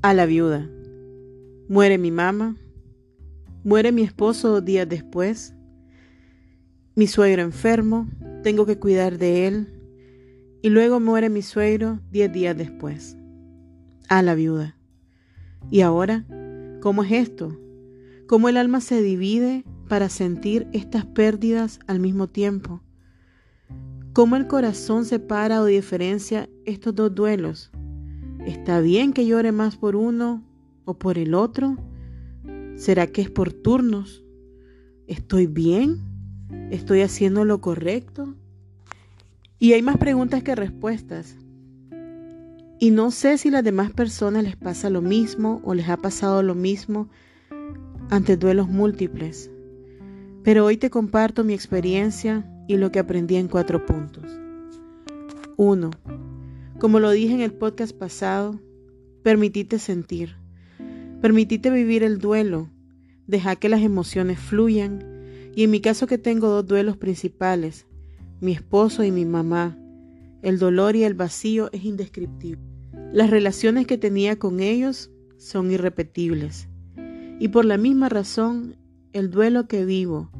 A la viuda. Muere mi mamá. Muere mi esposo dos días después. Mi suegro enfermo. Tengo que cuidar de él. Y luego muere mi suegro diez días después. A la viuda. ¿Y ahora? ¿Cómo es esto? ¿Cómo el alma se divide para sentir estas pérdidas al mismo tiempo? ¿Cómo el corazón separa o diferencia estos dos duelos? ¿Está bien que llore más por uno o por el otro? ¿Será que es por turnos? ¿Estoy bien? ¿Estoy haciendo lo correcto? Y hay más preguntas que respuestas. Y no sé si a las demás personas les pasa lo mismo o les ha pasado lo mismo ante duelos múltiples. Pero hoy te comparto mi experiencia y lo que aprendí en cuatro puntos. 1. Como lo dije en el podcast pasado, permitite sentir, permitite vivir el duelo, deja que las emociones fluyan y en mi caso que tengo dos duelos principales, mi esposo y mi mamá, el dolor y el vacío es indescriptible. Las relaciones que tenía con ellos son irrepetibles y por la misma razón el duelo que vivo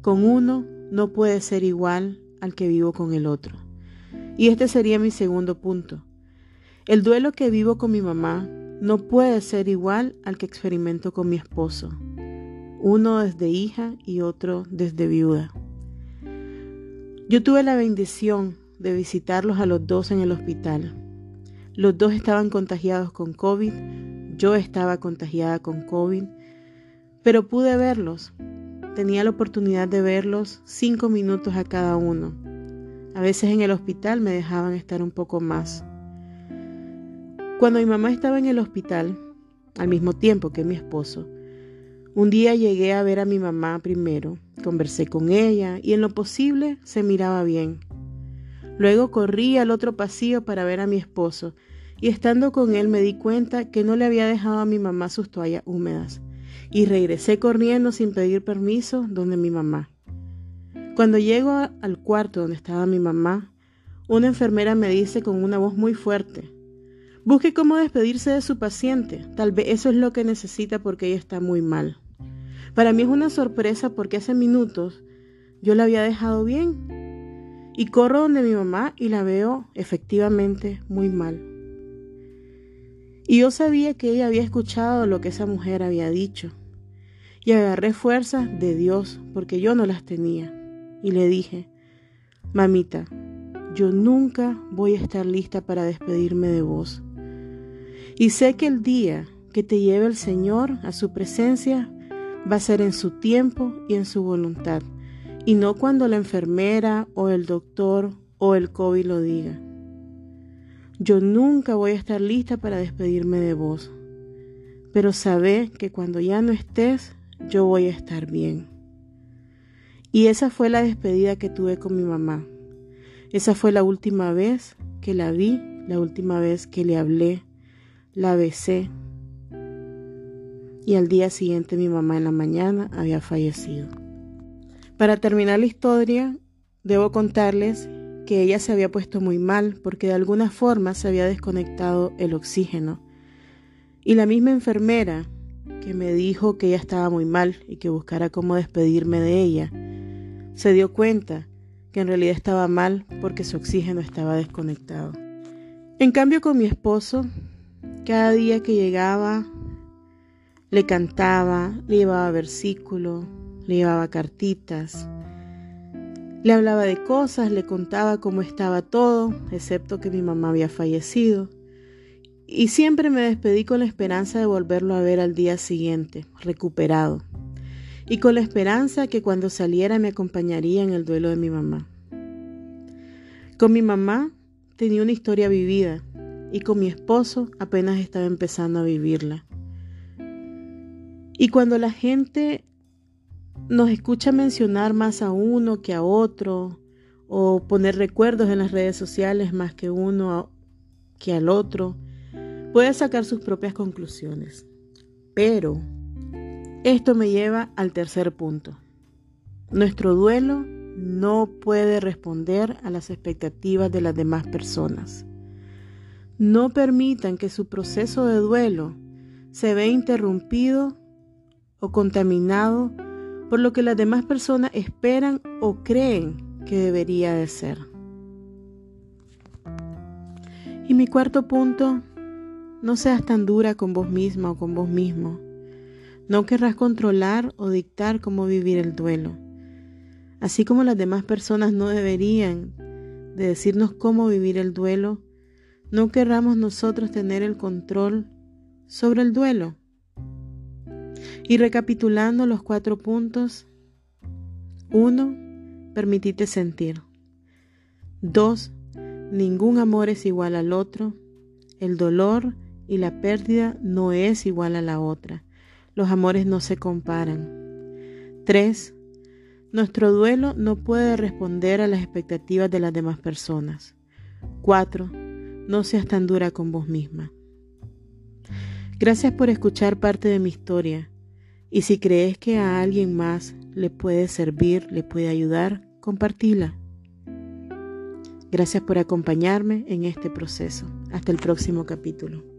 con uno no puede ser igual al que vivo con el otro. Y este sería mi segundo punto. El duelo que vivo con mi mamá no puede ser igual al que experimento con mi esposo. Uno desde hija y otro desde viuda. Yo tuve la bendición de visitarlos a los dos en el hospital. Los dos estaban contagiados con COVID, yo estaba contagiada con COVID, pero pude verlos, tenía la oportunidad de verlos cinco minutos a cada uno. A veces en el hospital me dejaban estar un poco más. Cuando mi mamá estaba en el hospital, al mismo tiempo que mi esposo, un día llegué a ver a mi mamá primero, conversé con ella y en lo posible se miraba bien. Luego corrí al otro pasillo para ver a mi esposo y estando con él me di cuenta que no le había dejado a mi mamá sus toallas húmedas y regresé corriendo sin pedir permiso donde mi mamá. Cuando llego al cuarto donde estaba mi mamá, una enfermera me dice con una voz muy fuerte, busque cómo despedirse de su paciente, tal vez eso es lo que necesita porque ella está muy mal. Para mí es una sorpresa porque hace minutos yo la había dejado bien y corro donde mi mamá y la veo efectivamente muy mal. Y yo sabía que ella había escuchado lo que esa mujer había dicho y agarré fuerzas de Dios porque yo no las tenía. Y le dije, mamita, yo nunca voy a estar lista para despedirme de vos. Y sé que el día que te lleve el Señor a su presencia va a ser en su tiempo y en su voluntad, y no cuando la enfermera o el doctor o el COVID lo diga. Yo nunca voy a estar lista para despedirme de vos, pero sabe que cuando ya no estés, yo voy a estar bien. Y esa fue la despedida que tuve con mi mamá. Esa fue la última vez que la vi, la última vez que le hablé, la besé. Y al día siguiente mi mamá en la mañana había fallecido. Para terminar la historia, debo contarles que ella se había puesto muy mal porque de alguna forma se había desconectado el oxígeno. Y la misma enfermera que me dijo que ella estaba muy mal y que buscara cómo despedirme de ella, se dio cuenta que en realidad estaba mal porque su oxígeno estaba desconectado. En cambio con mi esposo, cada día que llegaba, le cantaba, le llevaba versículos, le llevaba cartitas, le hablaba de cosas, le contaba cómo estaba todo, excepto que mi mamá había fallecido. Y siempre me despedí con la esperanza de volverlo a ver al día siguiente, recuperado, y con la esperanza que cuando saliera me acompañaría en el duelo de mi mamá. Con mi mamá tenía una historia vivida y con mi esposo apenas estaba empezando a vivirla. Y cuando la gente nos escucha mencionar más a uno que a otro, o poner recuerdos en las redes sociales más que uno que al otro, puede sacar sus propias conclusiones. Pero esto me lleva al tercer punto. Nuestro duelo no puede responder a las expectativas de las demás personas. No permitan que su proceso de duelo se vea interrumpido o contaminado por lo que las demás personas esperan o creen que debería de ser. Y mi cuarto punto, no seas tan dura con vos misma o con vos mismo. No querrás controlar o dictar cómo vivir el duelo. Así como las demás personas no deberían de decirnos cómo vivir el duelo, no querramos nosotros tener el control sobre el duelo. Y recapitulando los cuatro puntos, uno, permitite sentir. Dos, ningún amor es igual al otro. El dolor y la pérdida no es igual a la otra. Los amores no se comparan. 3. Nuestro duelo no puede responder a las expectativas de las demás personas. 4. No seas tan dura con vos misma. Gracias por escuchar parte de mi historia. Y si crees que a alguien más le puede servir, le puede ayudar, compartila. Gracias por acompañarme en este proceso. Hasta el próximo capítulo.